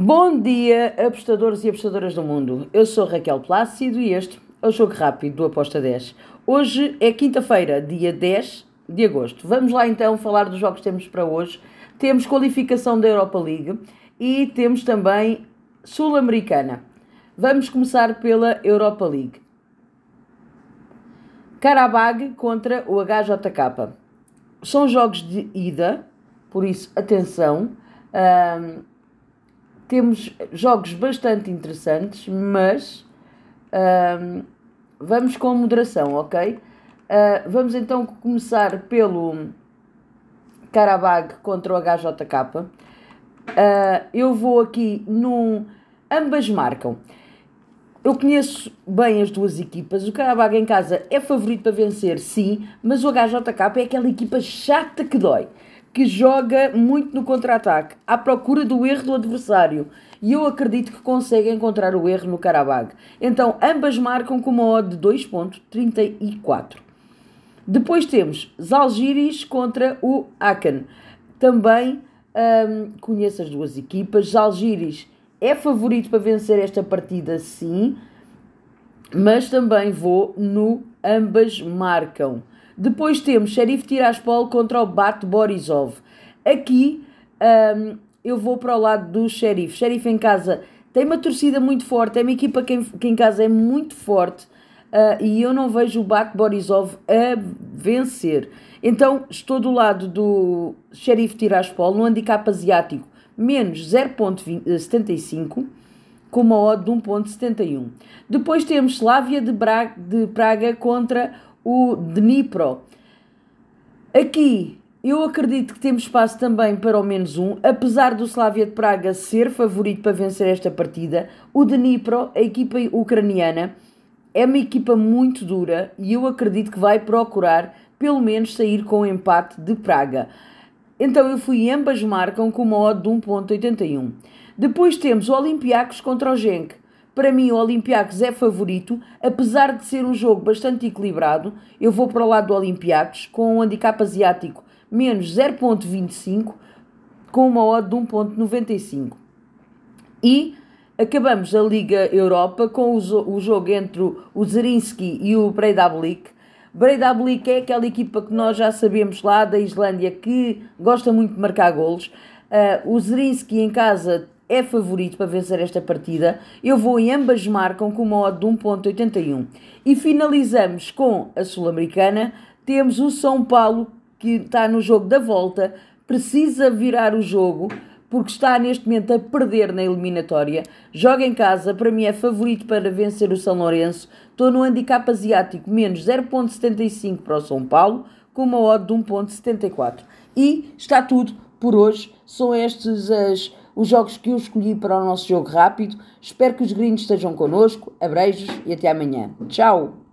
Bom dia, apostadores e apostadoras do mundo. Eu sou Raquel Plácido e este é o Jogo Rápido do Aposta 10. Hoje é quinta-feira, dia 10 de agosto. Vamos lá então falar dos jogos que temos para hoje. Temos qualificação da Europa League e temos também Sul-Americana. Vamos começar pela Europa League. Karabag contra o HJK. São jogos de ida, por isso atenção. Temos jogos bastante interessantes, mas uh, vamos com moderação, ok? Uh, vamos então começar pelo Karabag contra o HJK. Uh, ah, eu vou aqui num. Ambas marcam. Eu conheço bem as duas equipas. O Karabag em casa é favorito para vencer, sim, mas o HJK é aquela equipa chata que dói que joga muito no contra-ataque, à procura do erro do adversário. E eu acredito que consegue encontrar o erro no Karabag. Então, ambas marcam com uma odd de 2.34. Depois temos Zalgiris contra o Aken. Também hum, conheço as duas equipas. Zalgiris é favorito para vencer esta partida, sim. Mas também vou no ambas marcam. Depois temos Sheriff Tiraspol contra o Bat Borisov. Aqui um, eu vou para o lado do Sheriff. Sheriff em casa tem uma torcida muito forte, é uma equipa que em, que em casa é muito forte uh, e eu não vejo o Bat Borisov a vencer. Então estou do lado do Sheriff Tiraspol no handicap asiático menos 0.75 com uma odd de 1.71. Depois temos Slavia de, de Praga contra o Dnipro. Aqui eu acredito que temos espaço também para o menos um, apesar do Slavia de Praga ser favorito para vencer esta partida. O Dnipro, a equipa ucraniana, é uma equipa muito dura e eu acredito que vai procurar pelo menos sair com o empate de Praga. Então eu fui ambas marcam com uma odd de 1.81. Depois temos o Olympiacos contra o Genk. Para mim, o Olympiacos é favorito, apesar de ser um jogo bastante equilibrado. Eu vou para o lado do Olympiacos com um handicap asiático menos 0.25 com uma odd de 1.95. E acabamos a Liga Europa com o, jogo entre o Zerinski e o Breidablik. Breidablik é aquela equipa que nós já sabemos lá da Islândia que gosta muito de marcar golos. Uh, o Zerinski em casa é favorito para vencer esta partida. Eu vou em ambas marcam com uma odd de 1.81. E finalizamos com a Sul-Americana. Temos o São Paulo que está no jogo da volta, precisa virar o jogo porque está neste momento a perder na eliminatória. Joga em casa, para mim é favorito para vencer o São Lourenço. Estou no handicap asiático menos 0.75 para o São Paulo, com uma odd de 1.74. E está tudo por hoje. São estes as os jogos que eu escolhi para o nosso jogo rápido. Espero que os gringos estejam connosco. Abreijos e até amanhã. Tchau!